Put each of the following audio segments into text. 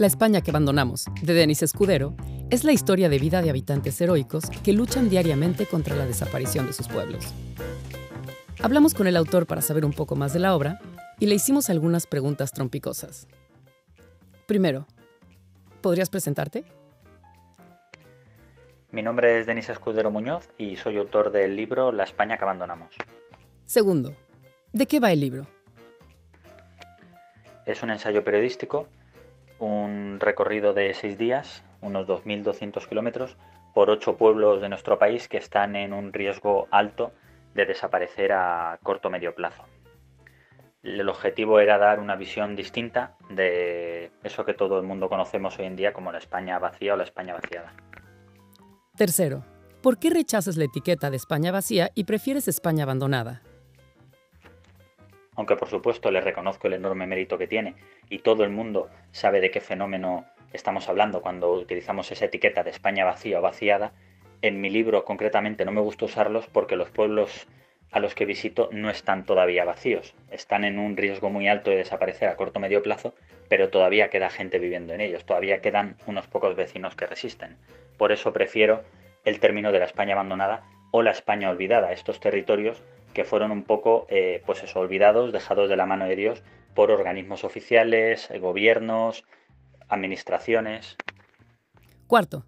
La España que abandonamos, de Denis Escudero, es la historia de vida de habitantes heroicos que luchan diariamente contra la desaparición de sus pueblos. Hablamos con el autor para saber un poco más de la obra y le hicimos algunas preguntas trompicosas. Primero, ¿podrías presentarte? Mi nombre es Denis Escudero Muñoz y soy autor del libro La España que abandonamos. Segundo, ¿de qué va el libro? Es un ensayo periodístico, un recorrido de seis días, unos 2.200 kilómetros, por ocho pueblos de nuestro país que están en un riesgo alto de desaparecer a corto o medio plazo. El objetivo era dar una visión distinta de eso que todo el mundo conocemos hoy en día como la España vacía o la España vaciada. Tercero, ¿por qué rechazas la etiqueta de España vacía y prefieres España abandonada? Aunque por supuesto le reconozco el enorme mérito que tiene y todo el mundo sabe de qué fenómeno estamos hablando cuando utilizamos esa etiqueta de España vacía o vaciada, en mi libro concretamente no me gusta usarlos porque los pueblos a los que visito no están todavía vacíos. Están en un riesgo muy alto de desaparecer a corto o medio plazo, pero todavía queda gente viviendo en ellos, todavía quedan unos pocos vecinos que resisten. Por eso prefiero el término de la España abandonada o la España olvidada, estos territorios que fueron un poco, eh, pues eso, olvidados, dejados de la mano de Dios por organismos oficiales, gobiernos, administraciones. Cuarto,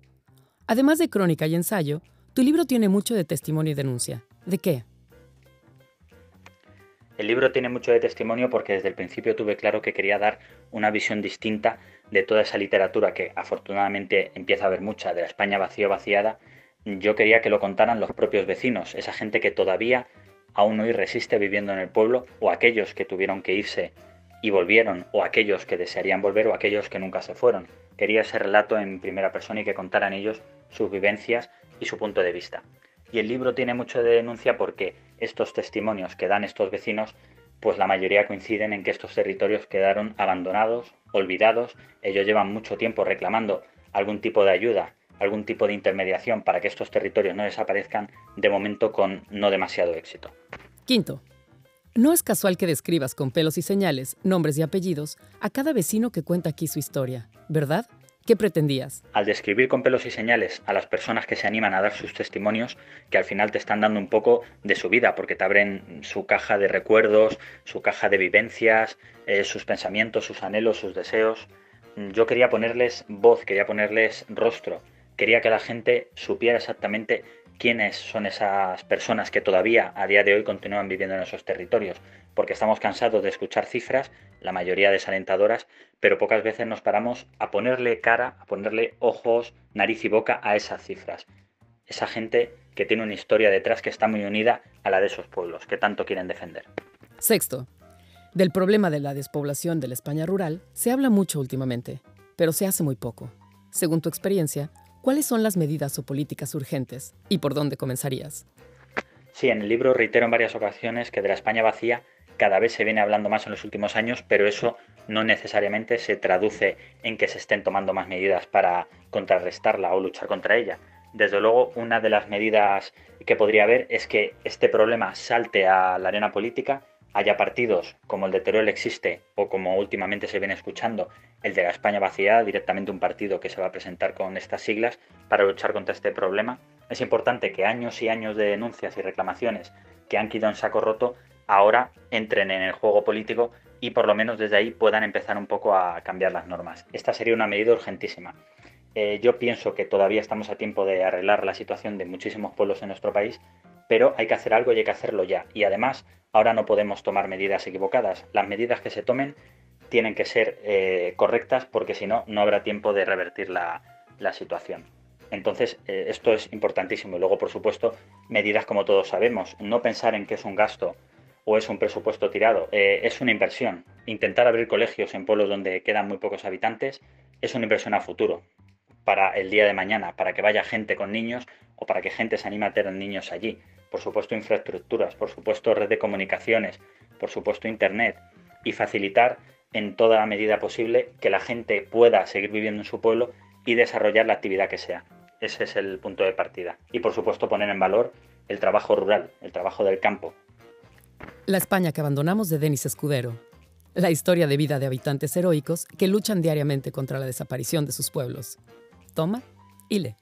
además de crónica y ensayo, tu libro tiene mucho de testimonio y denuncia. ¿De qué? El libro tiene mucho de testimonio porque desde el principio tuve claro que quería dar una visión distinta de toda esa literatura que afortunadamente empieza a haber mucha, de la España vacío vaciada. Yo quería que lo contaran los propios vecinos, esa gente que todavía aún hoy resiste viviendo en el pueblo, o aquellos que tuvieron que irse y volvieron, o aquellos que desearían volver, o aquellos que nunca se fueron. Quería ese relato en primera persona y que contaran ellos sus vivencias y su punto de vista. Y el libro tiene mucho de denuncia porque estos testimonios que dan estos vecinos, pues la mayoría coinciden en que estos territorios quedaron abandonados, olvidados, ellos llevan mucho tiempo reclamando algún tipo de ayuda, algún tipo de intermediación para que estos territorios no desaparezcan, de momento con no demasiado éxito. Quinto, no es casual que describas con pelos y señales, nombres y apellidos a cada vecino que cuenta aquí su historia, ¿verdad? ¿Qué pretendías? Al describir con pelos y señales a las personas que se animan a dar sus testimonios, que al final te están dando un poco de su vida, porque te abren su caja de recuerdos, su caja de vivencias, eh, sus pensamientos, sus anhelos, sus deseos, yo quería ponerles voz, quería ponerles rostro, quería que la gente supiera exactamente quiénes son esas personas que todavía a día de hoy continúan viviendo en esos territorios, porque estamos cansados de escuchar cifras, la mayoría desalentadoras, pero pocas veces nos paramos a ponerle cara, a ponerle ojos, nariz y boca a esas cifras. Esa gente que tiene una historia detrás que está muy unida a la de esos pueblos que tanto quieren defender. Sexto, del problema de la despoblación de la España rural se habla mucho últimamente, pero se hace muy poco. Según tu experiencia, ¿cuáles son las medidas o políticas urgentes y por dónde comenzarías? Sí, en el libro reitero en varias ocasiones que de la España vacía cada vez se viene hablando más en los últimos años, pero eso no necesariamente se traduce en que se estén tomando más medidas para contrarrestarla o luchar contra ella. Desde luego, una de las medidas que podría haber es que este problema salte a la arena política, haya partidos como el de Teruel existe o como últimamente se viene escuchando, el de la España vaciada, directamente un partido que se va a presentar con estas siglas para luchar contra este problema. Es importante que años y años de denuncias y reclamaciones que han quedado en saco roto ahora entren en el juego político y por lo menos desde ahí puedan empezar un poco a cambiar las normas. Esta sería una medida urgentísima. Eh, yo pienso que todavía estamos a tiempo de arreglar la situación de muchísimos pueblos en nuestro país, pero hay que hacer algo y hay que hacerlo ya. Y además, ahora no podemos tomar medidas equivocadas. Las medidas que se tomen tienen que ser eh, correctas porque si no, no habrá tiempo de revertir la, situación. Entonces, eh, esto es importantísimo. Y luego, por supuesto, medidas como todos sabemos. No pensar en que es un gasto o es un presupuesto tirado, eh, es una inversión. Intentar abrir colegios en pueblos donde quedan muy pocos habitantes es una inversión a futuro para el día de mañana, para que vaya gente con niños o para que gente se anime a tener niños allí. Por supuesto, infraestructuras, por supuesto, red de comunicaciones, por supuesto, internet y facilitar en toda la medida posible que la gente pueda seguir viviendo en su pueblo y desarrollar la actividad que sea. Ese es el punto de partida. Y por supuesto poner en valor el trabajo rural, el trabajo del campo, la España que abandonamos de Denis Escudero. la historia de vida de habitantes heroicos que luchan diariamente contra la desaparición de sus pueblos. Toma y lee.